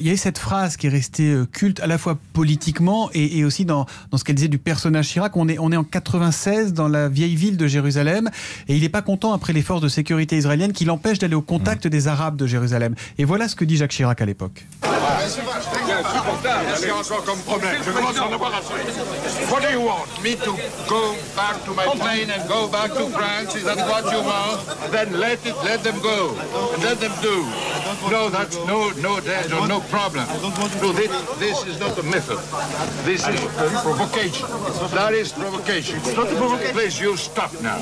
Il y a cette phrase qui est restée euh, culte à la fois politiquement et, aussi dans, ce qu'elle disait du personnage Chirac. On est, on est en 96 dans la vieille ville de Jérusalem et il n'est pas content après les forces de sécurité israéliennes qui l'empêchent d'aller au contact mmh. des Arabes de Jérusalem. Et voilà ce que dit Jacques Chirac à l'époque. comme problème Je commence à en avoir assez. What do you want? Me to go back to my plane and go back to France? Is that what you want? Then let it, let them go. Let them do. No, that's no, no danger, no problem. No, this, this is not a method. This is provocation. That is provocation. It's not a provocation. Please, you stop now.